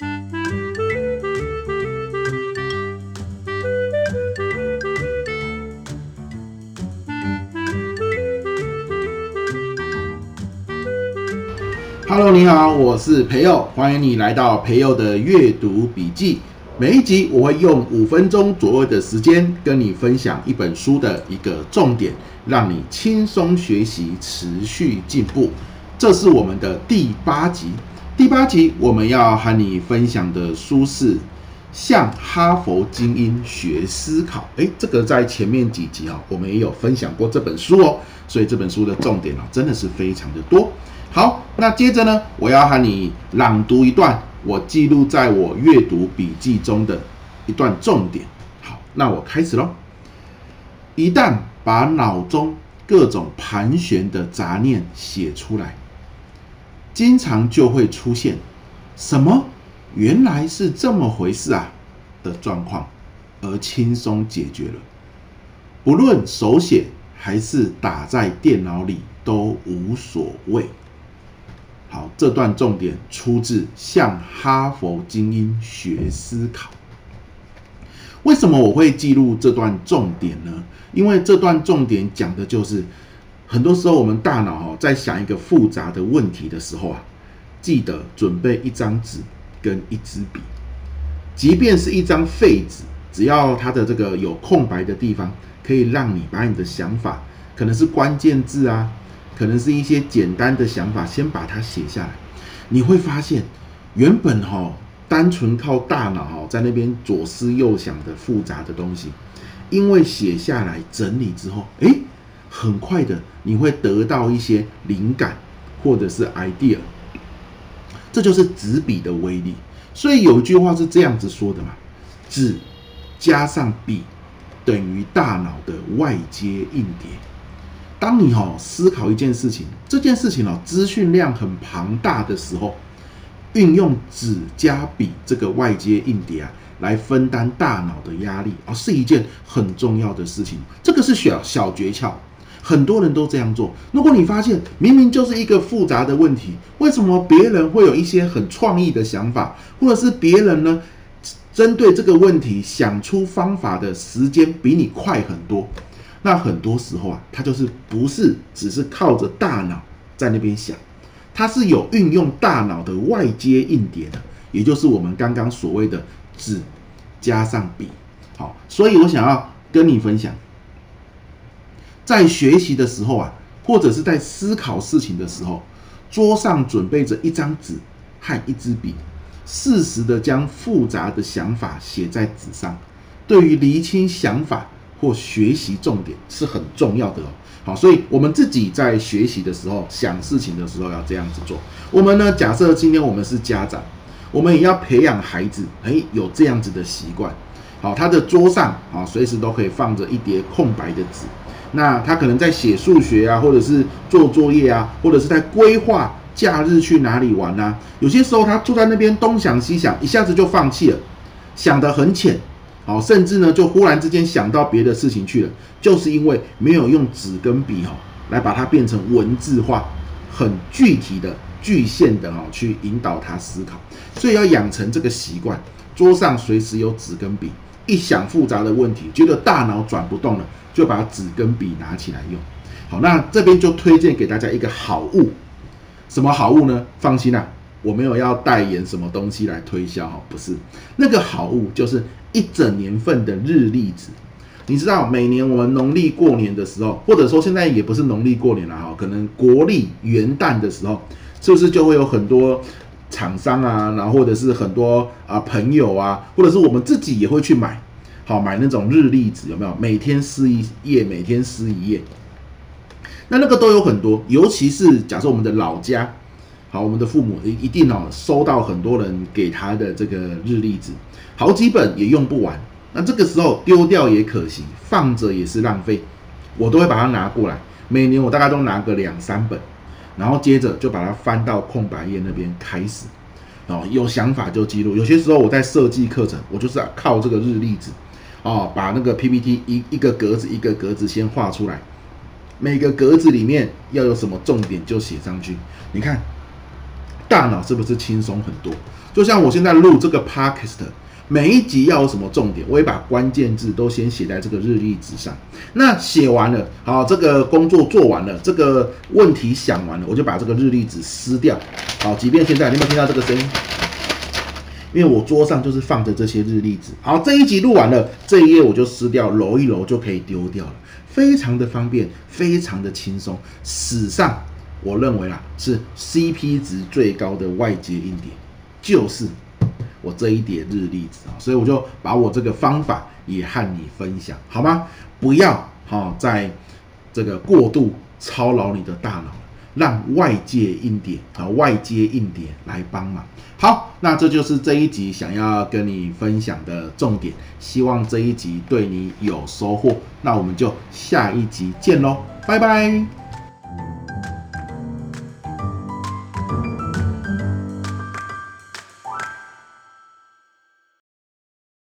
Hello，你好，我是培佑，欢迎你来到培佑的阅读笔记。每一集我会用五分钟左右的时间跟你分享一本书的一个重点，让你轻松学习，持续进步。这是我们的第八集。第八集我们要和你分享的书是《向哈佛精英学思考》。诶，这个在前面几集啊，我们也有分享过这本书哦，所以这本书的重点啊，真的是非常的多。好，那接着呢，我要和你朗读一段我记录在我阅读笔记中的一段重点。好，那我开始喽。一旦把脑中各种盘旋的杂念写出来，经常就会出现“什么？原来是这么回事啊”的状况，而轻松解决了。不论手写还是打在电脑里都无所谓。好，这段重点出自《向哈佛精英学思考》。为什么我会记录这段重点呢？因为这段重点讲的就是，很多时候我们大脑哦，在想一个复杂的问题的时候啊，记得准备一张纸跟一支笔，即便是一张废纸，只要它的这个有空白的地方，可以让你把你的想法，可能是关键字啊。可能是一些简单的想法，先把它写下来，你会发现，原本哈单纯靠大脑哈在那边左思右想的复杂的东西，因为写下来整理之后，诶，很快的你会得到一些灵感或者是 idea，这就是纸笔的威力。所以有一句话是这样子说的嘛，纸加上笔等于大脑的外接硬碟。当你哈思考一件事情，这件事情哦资讯量很庞大的时候，运用纸加笔这个外接硬碟啊，来分担大脑的压力啊，是一件很重要的事情。这个是小小诀窍，很多人都这样做。如果你发现明明就是一个复杂的问题，为什么别人会有一些很创意的想法，或者是别人呢针对这个问题想出方法的时间比你快很多？那很多时候啊，他就是不是只是靠着大脑在那边想，他是有运用大脑的外接硬碟的，也就是我们刚刚所谓的纸加上笔。好，所以我想要跟你分享，在学习的时候啊，或者是在思考事情的时候，桌上准备着一张纸和一支笔，适时的将复杂的想法写在纸上，对于厘清想法。或学习重点是很重要的哦。好，所以我们自己在学习的时候，想事情的时候要这样子做。我们呢，假设今天我们是家长，我们也要培养孩子，诶，有这样子的习惯。好，他的桌上啊，随时都可以放着一叠空白的纸。那他可能在写数学啊，或者是做作业啊，或者是在规划假日去哪里玩啊。有些时候他坐在那边东想西想，一下子就放弃了，想得很浅。好，甚至呢，就忽然之间想到别的事情去了，就是因为没有用纸跟笔哈，来把它变成文字化，很具体的、具现的哈，去引导他思考。所以要养成这个习惯，桌上随时有纸跟笔，一想复杂的问题，觉得大脑转不动了，就把纸跟笔拿起来用。好，那这边就推荐给大家一个好物，什么好物呢？放心啦，我没有要代言什么东西来推销哈，不是，那个好物就是。一整年份的日历纸，你知道每年我们农历过年的时候，或者说现在也不是农历过年了哈，可能国历元旦的时候，是不是就会有很多厂商啊，然后或者是很多啊朋友啊，或者是我们自己也会去买，好买那种日历纸，有没有？每天撕一页，每天撕一页，那那个都有很多，尤其是假设我们的老家。好，我们的父母一定哦，收到很多人给他的这个日历纸，好几本也用不完。那这个时候丢掉也可惜，放着也是浪费。我都会把它拿过来，每年我大概都拿个两三本，然后接着就把它翻到空白页那边开始。哦，有想法就记录。有些时候我在设计课程，我就是靠这个日历纸，哦，把那个 PPT 一一个格子一个格子先画出来，每个格子里面要有什么重点就写上去。你看。大脑是不是轻松很多？就像我现在录这个 podcast，每一集要有什么重点，我也把关键字都先写在这个日历纸上。那写完了，好，这个工作做完了，这个问题想完了，我就把这个日历纸撕掉。好，即便现在你有没有听到这个声音？因为我桌上就是放着这些日历纸。好，这一集录完了，这一页我就撕掉，揉一揉就可以丢掉了，非常的方便，非常的轻松。史上我认为啊，是 CP 值最高的外接硬碟，就是我这一叠日历纸啊，所以我就把我这个方法也和你分享，好吗？不要好在这个过度操劳你的大脑。让外界硬碟啊，外接硬碟来帮忙。好，那这就是这一集想要跟你分享的重点。希望这一集对你有收获。那我们就下一集见喽，拜拜。